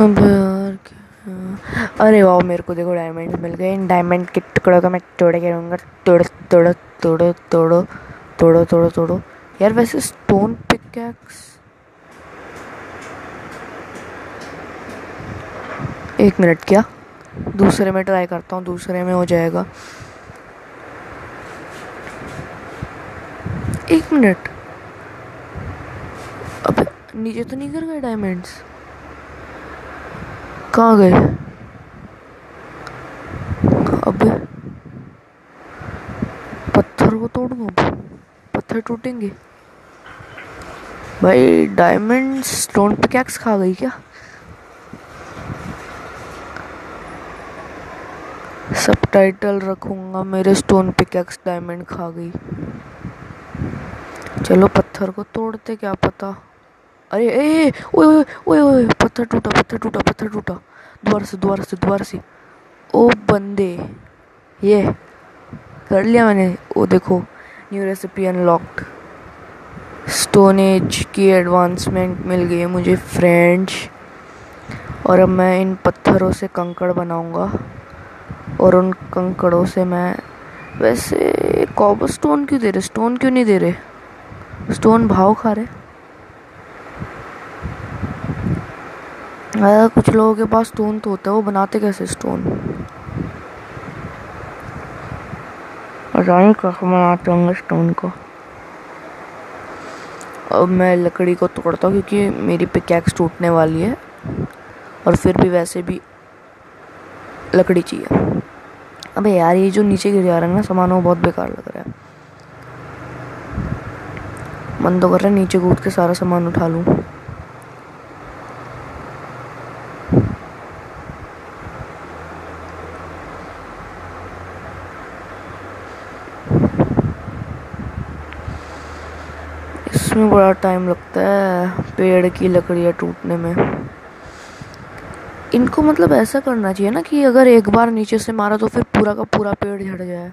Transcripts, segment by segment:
अब क्या? अरे वाह, मेरे को देखो डायमंड मिल गए। इन डायमंड के टुकड़ों का मैं तोड़ के रहूँगा। तोड़, तोड़ो तोड़ो तोड़ो तोड़ो तोड़ो तोड़ो। यार वैसे स्टोन पिकैक्स एक मिनट, क्या? दूसरे में ट्राई करता हूँ, दूसरे में हो जाएगा। एक मिनट। अब, नीचे तो नहीं गिर गए डायमंड्स कहाँ गए? अबे पत्थर को तोड़ूँगा पत्थर टूटेंगे? भाई डायमंड स्टोन पिकैक्स खा गई क्या? सब टाइटल रखूँगा, मेरे स्टोन पिकैक्स डायमंड खा गई। चलो, पत्थर को तोड़ते, क्या पता? अरे, ए ओए ओए ओए पत्थर टूटा पत्थर टूटा पत्थर टूटा। दोबारा से दोबारा से दोबारा से। ओ बंदे, ये कर लिया मैंने। वो देखो new recipe unlocked stone age की एडवांसमेंट मिल गई है मुझे फ्रेंड्स और अब मैं इन पत्थरों से कंकड़ बनाऊँगा। और उन कंकड़ों से मैं वैसे कॉबर स्टोन क्यों दे रहे? स्टोन क्यों नहीं दे रहे? स्टोन भाव खा रहे? अगर कुछ लोगों के पास स्टोन तो होता है वो बनाते कैसे स्टोन जाने कैसे बनाते होंगे स्टोन को। अब मैं लकड़ी को तोड़ता हूँ क्योंकि मेरी पिकैक्स टूटने वाली है और फिर भी वैसे भी लकड़ी चाहिए। अबे यार ये जो नीचे गिर जा रहा है ना सामान वो बहुत बेकार लग रहा है। मन तो कर रहा है नीचे कूद के सारा सामान उठा लूँ। इसमें बड़ा टाइम लगता है पेड़ की लकड़ियाँ टूटने में। इनको मतलब ऐसा करना चाहिए ना कि अगर एक बार नीचे से मारा तो फिर पूरा का पूरा पेड़ झड़ जाए।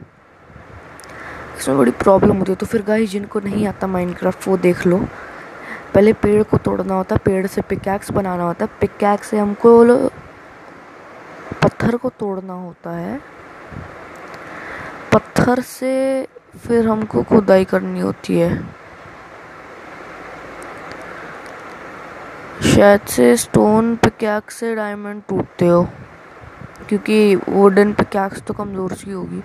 इसमें बड़ी प्रॉब्लम होती है तो फिर गाइस जिनको नहीं आता माइनक्राफ्ट वो देख लो। पहले पेड़ को तोड़ना होता है पेड़ से पिकैक्स बनाना होता। है पिकैक्स से हमको पत्थर को तोड़ना होता है। पत्थर से फिर हमको खुदाई करनी होती है। शायद से स्टोन पिकैक्स से डायमंड टूटते हो, क्योंकि वुडन पिकैक्स तो कमज़ोर सी होगी।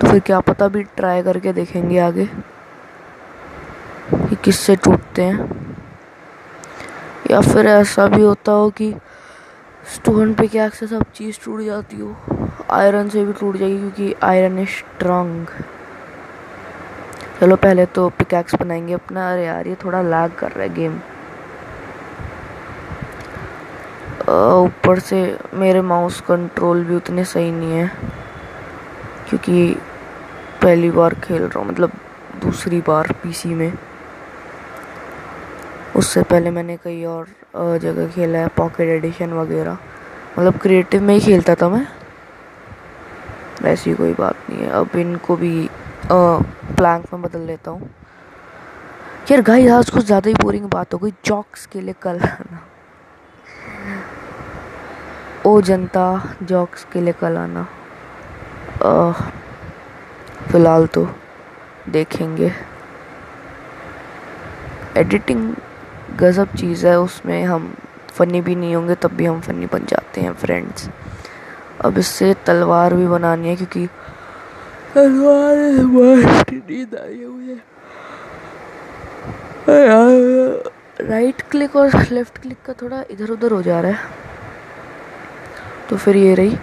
तो फिर क्या पता भी ट्राई करके देखेंगे आगे कि किससे टूटते हैं। या फिर ऐसा भी होता हो कि स्टोन पिकैक्स से सब चीज़ टूट जाती हो आयरन से भी टूट जाएगी क्योंकि आयरन इज़ स्ट्रांग चलो पहले तो पिकैक्स बनाएँगे अपना, अरे यार ये थोड़ा लैग कर रहा है गेम ऊपर से मेरे माउस कंट्रोल भी उतने सही नहीं है, क्योंकि पहली बार खेल रहा हूँ मतलब दूसरी बार पीसी में। उससे पहले मैंने कई और जगह खेला है पॉकेट एडिशन वगैरह। मतलब क्रिएटिव में ही खेलता था मैं। ऐसी कोई बात नहीं है। अब इनको भी प्लैंक में बदल लेता हूँ। यार गाइस आज कुछ ज़्यादा ही बोरिंग बात हो गई। जॉक्स के लिए कल आना। ओ जनता, जॉक्स के लिए कल आना। फ़िलहाल तो देखेंगे। एडिटिंग गज़ब चीज़ है, उसमें हम फ़नी भी नहीं होंगे, तब भी हम फ़नी बन जाते हैं फ्रेंड्स अब इससे तलवार भी बनानी है, क्योंकि तलवार नींद आई मुझे। राइट क्लिक और लेफ़्ट क्लिक का थोड़ा इधर उधर हो जा रहा है। तो फिर ये रही।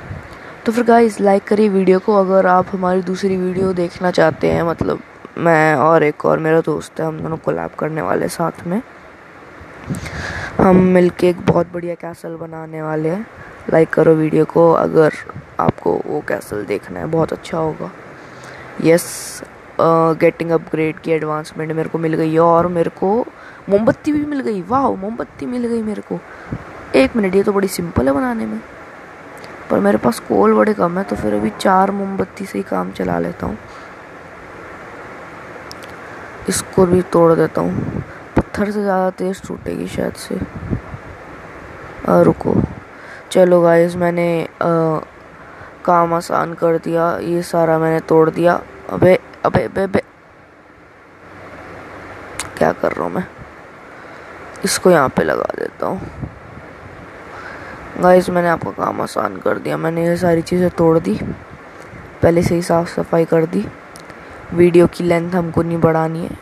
तो फिर गाइस लाइक करिए वीडियो को, अगर आप हमारी दूसरी वीडियो देखना चाहते हैं मतलब मैं और एक और मेरा दोस्त है, हम दोनों कोलैब करने वाले साथ में। हम मिलके एक बहुत बढ़िया कैसल बनाने वाले हैं। लाइक करो वीडियो को, अगर आपको वो कैसल देखना है, बहुत अच्छा होगा। यस गेटिंग अपग्रेड की एडवांसमेंट मेरे को मिल गई है, और मेरे को मोमबत्ती भी मिल गई। वाह मोमबत्ती मिल गई मेरे को। एक मिनट ये तो बड़ी सिंपल है बनाने में। पर मेरे पास कोल बड़े कम है तो फिर अभी चार मोमबत्ती से ही काम चला लेता हूँ। इसको भी तोड़ देता हूँ। पत्थर से ज़्यादा तेज़ टूटेगी शायद से। आ, रुको। चलो गाइस मैंने आ, काम आसान कर दिया। ये सारा मैंने तोड़ दिया। अबे अबे अबे अबे। क्या कर रहा हूँ मैं? इसको यहाँ पे लगा देता हूँ। गाइस मैंने आपका काम आसान कर दिया। मैंने ये सारी चीज़ें तोड़ दी। पहले से ही साफ़ सफ़ाई कर दी। वीडियो की लेंथ हमको नहीं बढ़ानी है।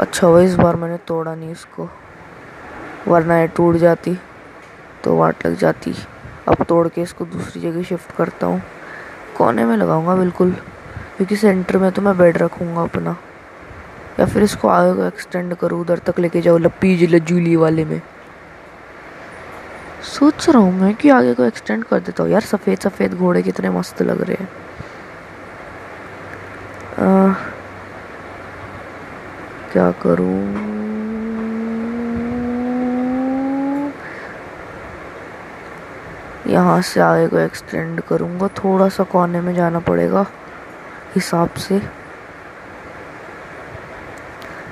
अच्छा हुआ, इस बार मैंने तोड़ा नहीं इसको। वरना ये टूट जाती तो वाट लग जाती। अब तोड़ के इसको दूसरी जगह शिफ्ट करता हूँ। कोने में लगाऊँगा बिल्कुल, क्योंकि सेंटर में तो मैं बेड रखूँगा अपना। या फिर इसको आगे को एक्सटेंड करूँ, उधर तक लेके जाऊँ लपीज लजूली वाले में। सोच रहा हूँ मैं कि आगे को एक्सटेंड कर देता हूँ। यार, सफ़ेद सफ़ेद घोड़े कितने मस्त लग रहे हैं। क्या करूँ? यहाँ से आगे को एक्सटेंड करूँगा। थोड़ा सा कोने में जाना पड़ेगा, हिसाब से।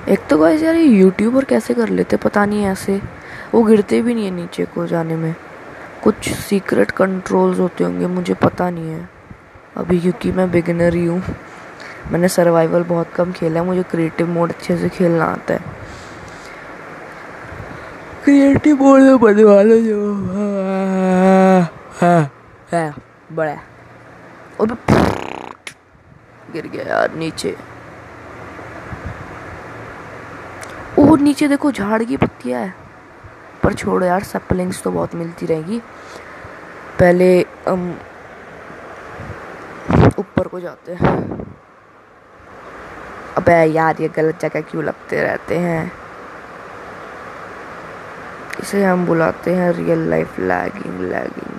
एक तो गाइस यार ये यूट्यूबर कैसे कर लेते? पता नहीं ऐसे। वो गिरते भी नहीं है नीचे को जाने में। कुछ सीक्रेट कंट्रोल्स होते होंगे मुझे पता नहीं है। अभी क्योंकि मैं बिगिनर ही हूँ। मैंने सर्वाइवल बहुत कम खेला है मुझे क्रिएटिव मोड अच्छे से खेलना आता है। क्रिएटिव मोड में बनवा लो जो है बड़ा और गिर गया यार नीचे। और नीचे देखो झाड़ की पत्तियाँ है। पर छोड़ो यार सप्लिंग्स तो बहुत मिलती रहेगी। पहले हम ऊपर को जाते हैं। अबे यार, ये गलत जगह क्यों लगते रहते हैं? इसे हम बुलाते हैं रियल लाइफ लैगिंग लैगिंग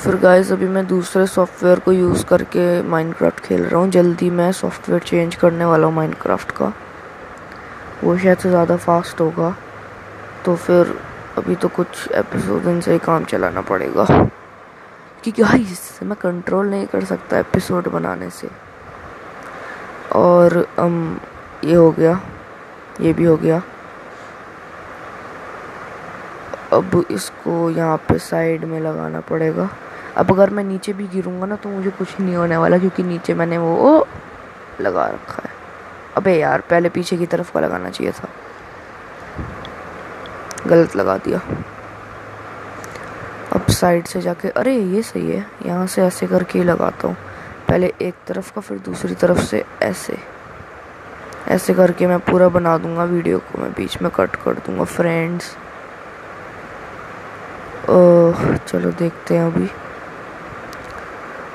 फिर गाइस अभी मैं दूसरे सॉफ्टवेयर को यूज़ करके माइनक्राफ्ट खेल रहा हूँ। जल्दी मैं सॉफ्टवेयर चेंज करने वाला हूँ माइनक्राफ्ट का। वो शायद से ज़्यादा फास्ट होगा। तो फिर अभी तो कुछ एपिसोड इनसे ही काम चलाना पड़ेगा। क्योंकि गाइस मैं कंट्रोल नहीं कर सकता एपिसोड बनाने से। और um, ये हो गया। ये भी हो गया। अब इसको यहाँ पे साइड में लगाना पड़ेगा। अब अगर मैं नीचे भी गिरूँगा ना तो मुझे कुछ नहीं होने वाला क्योंकि नीचे मैंने वो लगा रखा है। अबे यार, पहले पीछे की तरफ़ का लगाना चाहिए था। गलत लगा दिया। अब साइड से जाके, अरे ये सही है, यहाँ से ऐसे करके लगाता हूँ। पहले एक तरफ़ का, फिर दूसरी तरफ़ से ऐसे। ऐसे करके मैं पूरा बना दूँगा वीडियो को, मैं बीच में कट कर दूँगा फ्रेंड्स चलो देखते हैं अभी।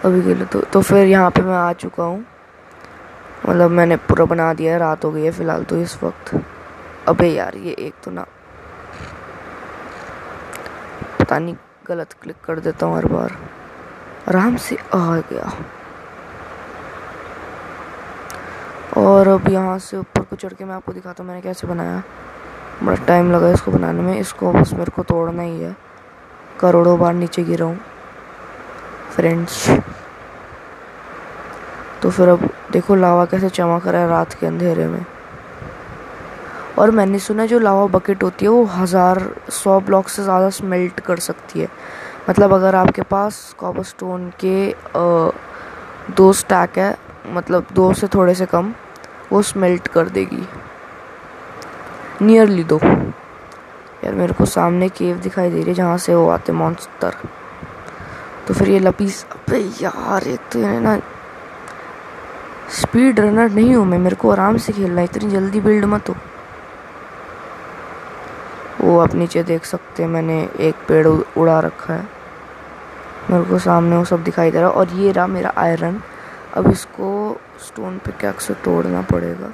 अभी के लिए तो तो फिर यहाँ पे मैं आ चुका हूँ। मतलब मैंने पूरा बना दिया है, रात हो गई है फ़िलहाल तो इस वक्त। अबे यार, ये एक तो ना पता नहीं गलत क्लिक कर देता हूँ हर बार। आराम से आ गया। और अब यहाँ से ऊपर को चढ़ के मैं आपको दिखाता हूँ, मैंने कैसे बनाया। बड़ा टाइम लगा इसको बनाने में। इसको बस मेरे को तोड़ना ही है। करोड़ों बार नीचे गिरा हूँ। फ्रेंड्स। तो फिर अब देखो लावा कैसे चमक रहा है रात के अंधेरे में। और मैंने सुना जो लावा बकेट होती है, वो हज़ार सौ ब्लॉक से ज़्यादा स्मेल्ट कर सकती है। मतलब अगर आपके पास कॉपर स्टोन के दो स्टैक है मतलब दो से थोड़े से कम, वो स्मेल्ट कर देगी। नियरली दो। यार मेरे को सामने केव दिखाई दे रही है जहाँ से वो आते मॉन्स्टर तो फिर ये लपीस अबे यार एक तो ना स्पीड रनर नहीं हूँ मैं, मेरे को आराम से खेलना है, इतनी जल्दी बिल्ड मत हो। वो आप नीचे देख सकते हैं, मैंने एक पेड़ उड़ा रखा है। मेरे को सामने वो सब दिखाई दे रहा है, और ये रहा मेरा आयरन अब इसको स्टोन पे क्या से तोड़ना पड़ेगा?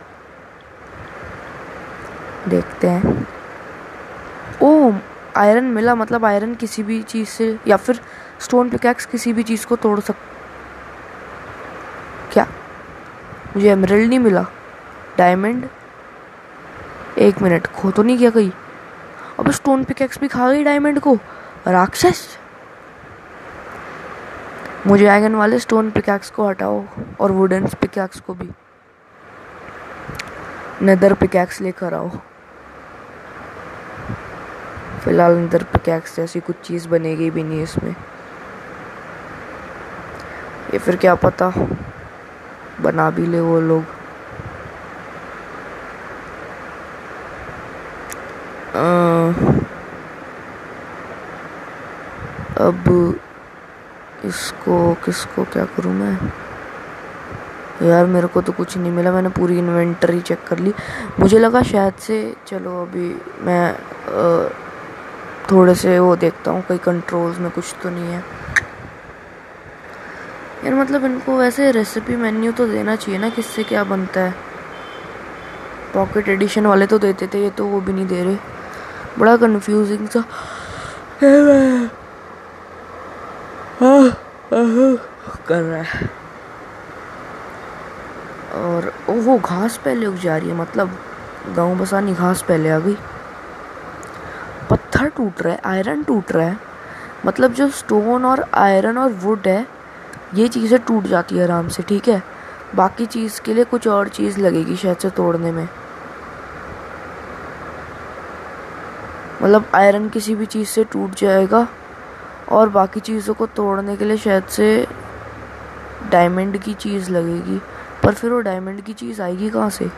देखते हैं। ओ आयरन मिला मतलब आयरन किसी भी चीज़ से, या फिर स्टोन पिकैक्स किसी भी चीज़ को तोड़ सक क्या मुझे एमरल्ड नहीं मिला। डायमंड एक मिनट खो तो नहीं किया कहीं? अब स्टोन पिकैक्स भी खा गई डायमंड को। राक्षस? मुझे आयगन वाले स्टोन पिकैक्स को हटाओ और वुडन पिकैक्स को भी। नदर पिकैक्स लेकर आओ। फ़िलहाल नदर पिकैक्स जैसी कुछ चीज़ बनेगी भी नहीं इसमें। ये फिर क्या पता? बना भी ले वो लोग। अब इसको, किसको क्या करूँ मैं? यार, मेरे को तो कुछ नहीं मिला, मैंने पूरी इन्वेंटरी चेक कर ली। मुझे लगा शायद से, चलो अभी मैं थोड़े से वो देखता हूँ कई कंट्रोल्स में कुछ तो नहीं है। यार मतलब इनको वैसे रेसिपी मेन्यू तो देना चाहिए ना, किससे क्या बनता है? पॉकेट एडिशन वाले तो देते थे, ये तो वो भी नहीं दे रहे। बड़ा कन्फ्यूजिंग सा। कर रहा है। और ओहो घास पहले उग जा रही है मतलब गाँव बसानी घास पहले आ गई। पत्थर टूट रहा है आयरन टूट रहा है। मतलब जो स्टोन और आयरन और वुड है ये चीज़ें टूट जाती है आराम से, ठीक है? बाकी चीज़ के लिए कुछ और चीज़ लगेगी शायद से तोड़ने में। मतलब आयरन किसी भी चीज़ से टूट जाएगा और बाकी चीज़ों को तोड़ने के लिए शायद से डायमंड की चीज़ लगेगी, पर फिर वो डायमंड की चीज़ आएगी कहाँ से?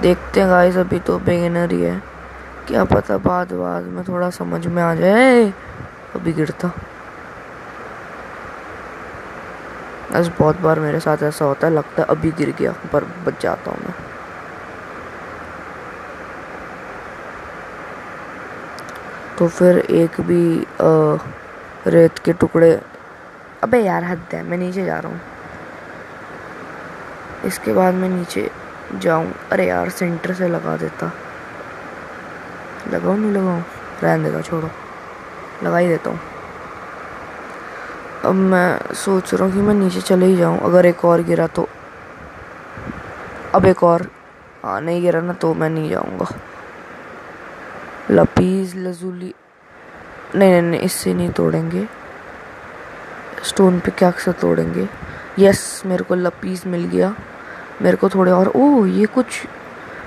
देखते हैं गाइस अभी तो बिगिनर ही है। क्या पता बाद बाद में थोड़ा समझ में आ जाए। अभी गिरता। बस बहुत बार मेरे साथ ऐसा होता है लगता है अभी गिर गया पर बच जाता हूँ मैं। तो फिर एक भी आ, रेत के टुकड़े अबे यार हद है मैं नीचे जा रहा हूँ। इसके बाद मैं नीचे जाऊँ अरे यार सेंटर से लगा देता। लगाऊँ नहीं लगाऊँ? रहने देगा छोड़ो। लगा ही देता हूँ। अब मैं सोच रहा हूँ कि मैं नीचे चले ही जाऊँ। अगर एक और गिरा तो। अब एक और। हाँ नहीं गिरा ना तो मैं नहीं जाऊँगा। लपीज लजूली। नहीं नहीं नहीं, इससे नहीं तोड़ेंगे। स्टोन पे क्या अक्सर तोड़ेंगे? यस, मेरे को लपीज मिल गया। मेरे को थोड़े और। ओह, ये कुछ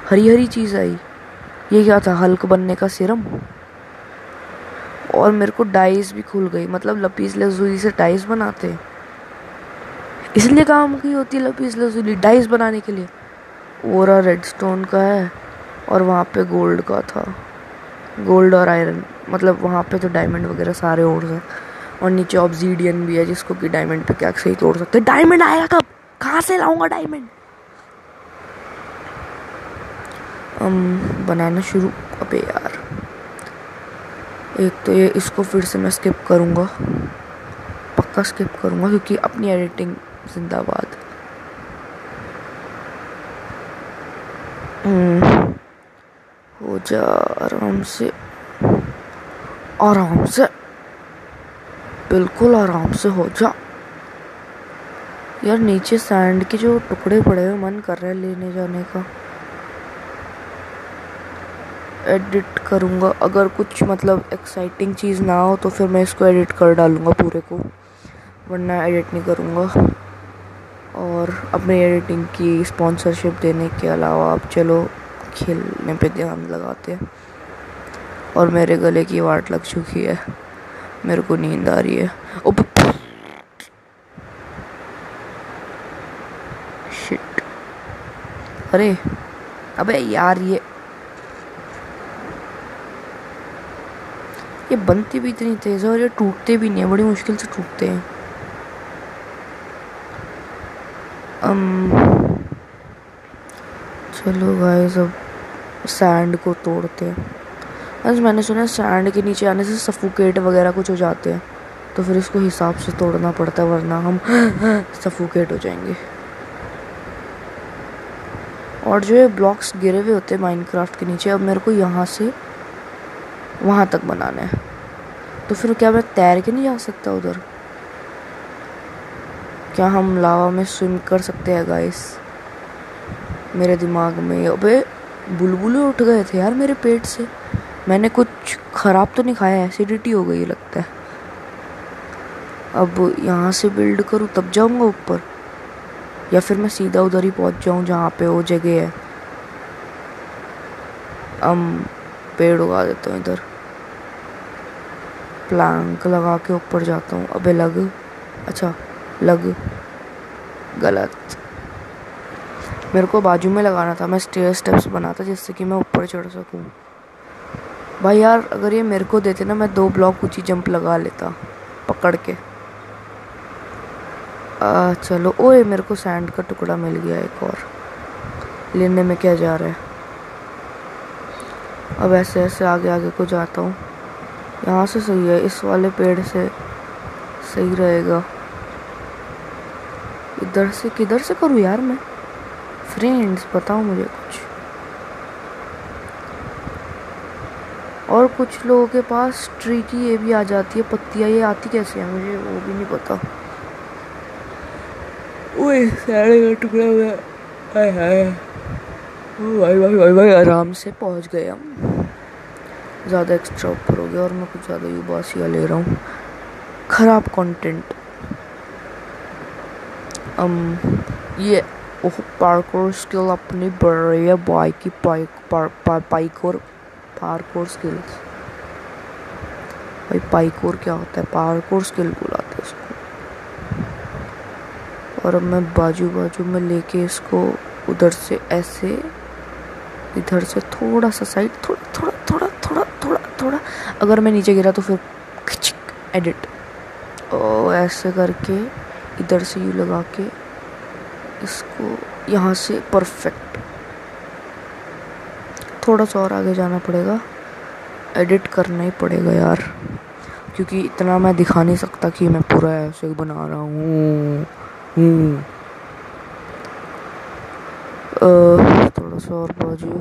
हरी हरी चीज़ आई। ये क्या था, हल्क बनने का सिरम? और मेरे को डाइस भी खुल गई। मतलब लपीज लजूली से डाइस बनाते इसलिए काम की होती है लपीज लजूली डाइस बनाने के लिए। ओरा रेड स्टोन का है और वहाँ पे गोल्ड का था। गोल्ड और आयरन मतलब वहाँ पे तो डायमंड वगैरह सारे और हैं। और नीचे ऑब्जीडियन भी है जिसको कि डायमंड पे क्या सही तोड़ सकते डायमंड आएगा कब? कहाँ से लाऊँगा डायमंड बनाना शुरू अबे यार? एक तो ये, इसको फिर से मैं स्किप करूँगा। पक्का स्किप करूँगा, क्योंकि अपनी एडिटिंग जिंदाबाद। हम्म हो जा आराम से। आराम से। बिल्कुल आराम से हो जा। यार नीचे सैंड के जो टुकड़े पड़े हुए मन कर रहा है लेने जाने का। एडिट करूँगा। अगर कुछ मतलब एक्साइटिंग चीज़ ना हो तो फिर मैं इसको एडिट कर डालूँगा पूरे को, वरना एडिट नहीं करूँगा। और अपनी एडिटिंग की स्पॉन्सरशिप देने के अलावा अब चलो, खेलने पे ध्यान लगाते हैं। और मेरे गले की वाट लग चुकी है। मेरे को नींद आ रही है। ओ शिट अरे, अबे यार ये ये बनती भी इतनी तेज है और ये टूटते भी नहीं है बड़ी मुश्किल से टूटते हैं। um, चलो गाइस अब सैंड को तोड़ते हैं। बस मैंने सुना है सैंड के नीचे आने से सफोकेट वगैरह कुछ हो जाते हैं तो फिर इसको हिसाब से तोड़ना पड़ता है वरना हम सफोकेट हो जाएँगे। और जो ये ब्लॉक्स गिरे हुए होते हैं माइनक्राफ्ट के नीचे अब मेरे को यहाँ से वहाँ तक बनाना है। तो फिर क्या, मैं तैर के नहीं जा सकता उधर? क्या हम लावा में स्विम कर सकते हैं गाइस मेरे दिमाग में, अबे, बुलबुले उठ गए थे यार मेरे पेट से। मैंने कुछ ख़राब तो नहीं खाया एसिडिटी हो गई लगता है। अब यहाँ से बिल्ड करूँ, तब जाऊँगा ऊपर? या फिर मैं सीधा उधर ही पहुँच जाऊँ जहाँ पे वो जगह है? हम पेड़ उगा देता हूँ इधर। प्लैंक लगा के ऊपर जाता हूँ। अबे लग अच्छा लग गलत। मेरे को बाजू में लगाना था मैं स्टेयर स्टेप्स बनाता जिससे कि मैं ऊपर चढ़ सकूँ। भाई यार अगर ये मेरे को देते ना मैं दो ब्लॉक ऊँची जंप लगा लेता पकड़ के। आ, चलो ओए मेरे को सैंड का टुकड़ा मिल गया एक और। लेने में क्या जा रहा है? अब ऐसे ऐसे आगे आगे को जाता हूँ। यहाँ से सही है, इस वाले पेड़ से सही रहेगा। इधर से किधर से करूँ यार मैं? फ्रेंड्स बताओ मुझे कुछ। और कुछ लोगों के पास ट्री की ये भी आ जाती है, पत्तियाँ, ये आती कैसे हैं? मुझे वो भी नहीं पता। टुकड़ा हुआ भाई भाई भाई भाई, आराम से पहुँच गए हम। ज़्यादा एक्स्ट्रा ऊपर हो गया और मैं कुछ ज़्यादा युवासिया ले रहा हूँ। ख़राब कंटेंट um, ये ओह पार्कोर स्किल अपनी बढ़ रही है बाइक की पाइक पार, पाइकोर पार्कोर स्किल्स भाई पाइकोर क्या होता है? पार्कोर स्किल बुलाते हैं उसको। और अब मैं बाजू बाजू में लेके इसको उधर से ऐसे इधर से थोड़ा सा साइड थोड़ा थोड़ा अगर मैं नीचे गिरा तो फिर एडिट और ऐसे करके इधर से यू लगा के इसको यहाँ से परफेक्ट थोड़ा सा और आगे जाना पड़ेगा. एडिट करना ही पड़ेगा यार. क्योंकि इतना मैं दिखा नहीं सकता कि मैं पूरा ऐसे बना रहा हूँ. हूँ थोड़ा सा और बाजू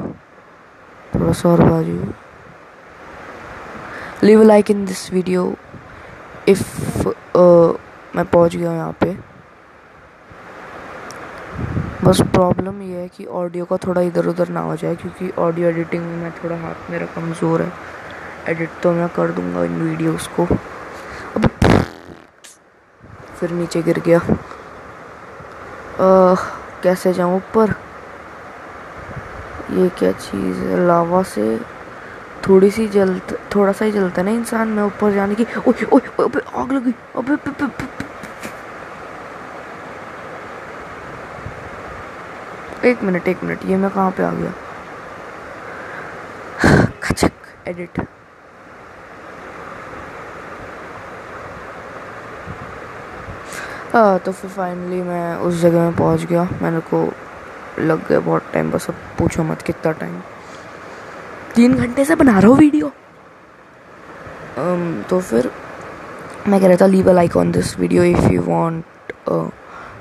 थोड़ा सा और बाजू leave like in this video if मैं पहुँच गया यहाँ पे। बस प्रॉब्लम ये है कि ऑडियो का थोड़ा इधर उधर ना हो जाए क्योंकि ऑडियो एडिटिंग में थोड़ा हाथ मेरा कमज़ोर है। एडिट तो मैं कर दूँगा इन वीडियोस को। अब फिर नीचे गिर गया। आ, कैसे जाऊँ ऊपर? ये क्या चीज़ है? लावा से थोड़ी सी जल थोड़ा सा ही जलता है ना इंसान में ऊपर जाने की। आग लगी। अबे एक मिनट एक मिनट ये मैं कहाँ पे आ गया? खचक एडिट आ, तो फिर फाइनली मैं उस जगह में पहुँच गया। मैंने को लग गया बहुत टाइम बस अब पूछो मत कितना टाइम तीन घंटे से बना रहा हूँ वीडियो। um, तो फिर मैं कह रहा था leave a like on this video if you want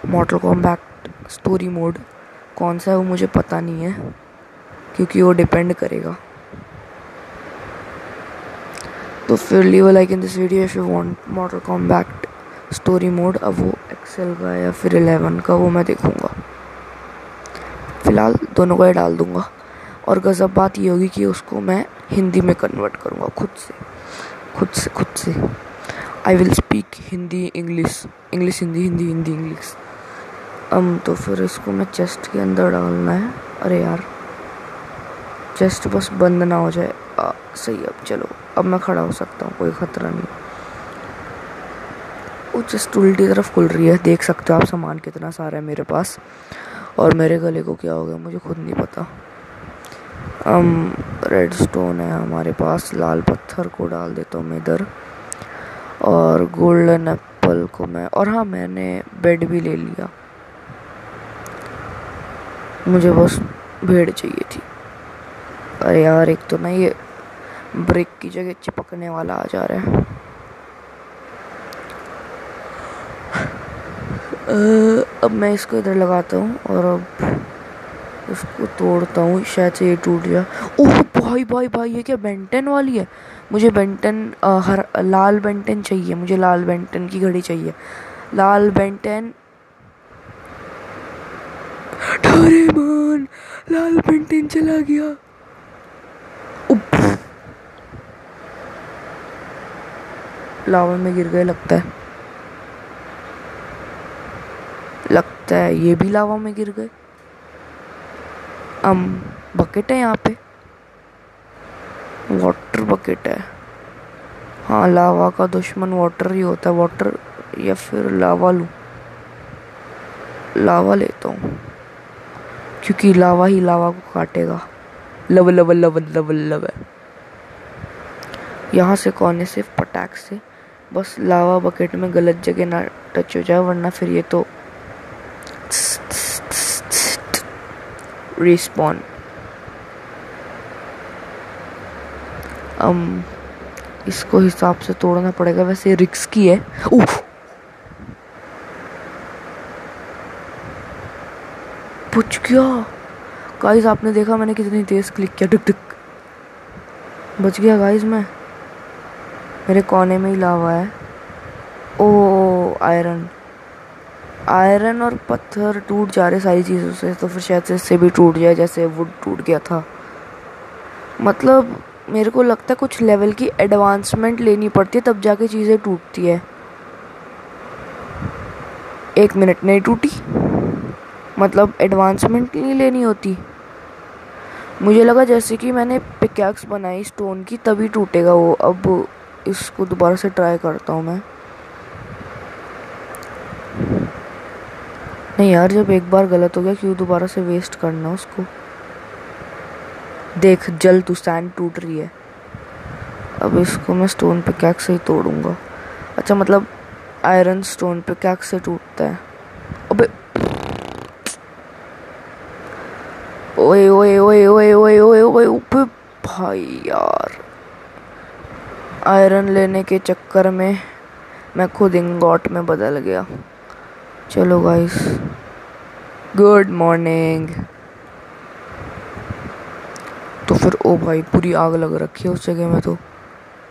model combat story mode कौन सा है वो मुझे पता नहीं है क्योंकि वो डिपेंड करेगा। तो फिर leave a like in this video if you want model combat story mode अब वो एक्सेल का या फिर एलेवन का वो मैं देखूँगा। फ़िलहाल दोनों का ही डाल दूँगा। और गज़ब बात ये होगी कि उसको मैं हिंदी में कन्वर्ट करूँगा खुद से। खुद से खुद से। I will speak Hindi English English Hindi Hindi Hindi English um तो फिर इसको मैं चेस्ट के अंदर डालना है। अरे यार। चेस्ट बस बंद ना हो जाए। आ, सही अब चलो। अब मैं खड़ा हो सकता हूँ कोई ख़तरा नहीं। वो चेस्ट उल्टी तरफ़ खुल रही है। देख सकते हो आप सामान कितना सारा है मेरे पास। और मेरे गले को क्या हो गया मुझे खुद नहीं पता। हम रेड स्टोन है, हमारे पास लाल पत्थर को डाल देता हूँ मैं इधर और गोल्डन एप्पल को मैं, और हाँ मैंने बेड भी ले लिया। मुझे बस भेड़ चाहिए थी। अरे यार, एक तो ना ये ब्रेक की जगह चिपकने वाला आ जा रहा है। अब मैं इसको इधर लगाता हूँ और अब इसको तोड़ता हूँ, शायद से ये टूट जाए ओह भाई भाई भाई, ये क्या बेंटन वाली है? मुझे बेंटन हर, लाल बेंटन चाहिए, मुझे लाल बेंटन की घड़ी चाहिए। लाल बेंटन। मान लाल बेंटन चला गया। लावा में गिर गए, लगता है। लगता है ये भी लावा में गिर गए। हम बकेट है यहाँ पे। वाटर बकेट है। हाँ लावा का दुश्मन वाटर ही होता है। वाटर या फिर लावा लूँ। लावा लेता हूँ। क्योंकि लावा ही लावा को काटेगा। Love love love love love है यहाँ से कौन है? सिर्फ़ पटाख से। बस लावा बकेट में गलत जगह ना टच हो जाए, वरना फिर ये तो रिस्पॉन um, इसको हिसाब से तोड़ना पड़ेगा वैसे रिक्स की है। उफ पूछ गया गाइस आपने देखा मैंने कितनी तेज क्लिक किया। टुक टुक बच गया गाइस मैं। मेरे कोने में ही लावा है। ओ आयरन आयरन और पत्थर टूट जा रहे सारी चीज़ों से तो फिर शायद से इससे भी टूट जाए, जैसे वुड टूट गया था। मतलब मेरे को लगता है कुछ लेवल की एडवांसमेंट लेनी पड़ती है, तब जाके चीज़ें टूटती है। एक मिनट नहीं टूटी? मतलब एडवांसमेंट नहीं लेनी होती? मुझे लगा जैसे कि मैंने पिकैक्स बनाई स्टोन की, तभी टूटेगा वो। अब इसको दोबारा से ट्राई करता हूँ मैं। नहीं यार, जब एक बार गलत हो गया, क्यों दोबारा से वेस्ट करना उसको? देख, जल तू सैंड टूट रही है। अब इसको मैं स्टोन पे कैक से ही तोड़ूँगा। अच्छा मतलब आयरन स्टोन पे कैक से टूटता है। अबे। ओए ओए ओए ओए ओए ओए ओए ओए भाई यार। आयरन लेने के चक्कर में मैं खुद इंगॉट में बदल गया। चलो गाइस गुड मॉर्निंग तो फिर, ओ भाई, पूरी आग लग रखी है उस जगह में तो।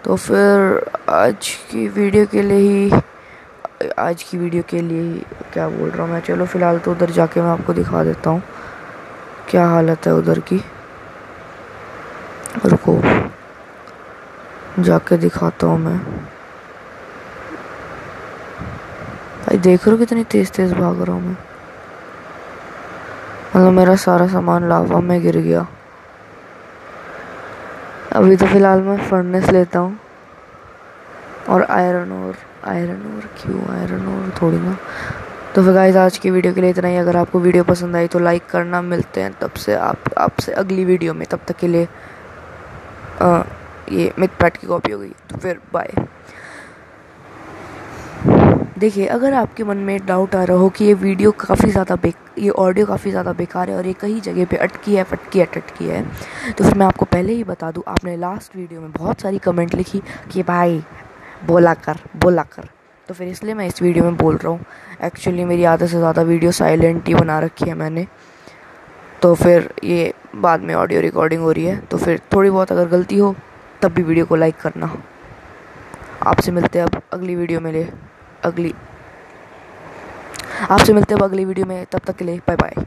तो फिर, आज की वीडियो के लिए ही, आज की वीडियो के लिए ही, क्या बोल रहा हूँ मैं? चलो फ़िलहाल तो उधर जाके मैं आपको दिखा देता हूँ, क्या हालत है उधर की। रुको, जाके दिखाता हूँ मैं भाई देख रहे हो कितनी तेज़ तेज़ भाग रहा हूँ मैं। मतलब मेरा सारा सामान लावा में गिर गया। अभी तो फ़िलहाल मैं फर्नेस लेता हूँ। और आयरन और आयरन और क्यों? आयरन और थोड़ी ना। तो फिर गाइस आज की वीडियो के लिए इतना ही। अगर आपको वीडियो पसंद आई तो लाइक करना। मिलते हैं तब से आप आपसे अगली वीडियो में। तब तक के लिए आ, ये मिथ पैट की कॉपी हो गई। तो फिर बाय देखिए, अगर आपके मन में डाउट आ रहा हो कि ये वीडियो काफ़ी ज़्यादा बेक, ये ऑडियो काफ़ी ज़्यादा बेकार है और ये कहीं जगह पे अटकी है, फटकी है टटकी है तो फिर मैं आपको पहले ही बता दूँ, आपने लास्ट वीडियो में बहुत सारी कमेंट लिखी कि भाई, बोला कर बोला कर। तो फिर इसलिए मैं इस वीडियो में बोल रहा हूँ। एक्चुअली मेरी आधे से ज़्यादा वीडियो साइलेंट ही बना रखी है मैंने। तो फिर ये बाद में ऑडियो रिकॉर्डिंग हो रही है तो फिर थोड़ी बहुत अगर गलती हो, तब भी वीडियो को लाइक करना। आपसे मिलते हैं अब अगली वीडियो में ले। अगली। आपसे मिलते हैं अगली वीडियो में तब तक के लिए बाय बाय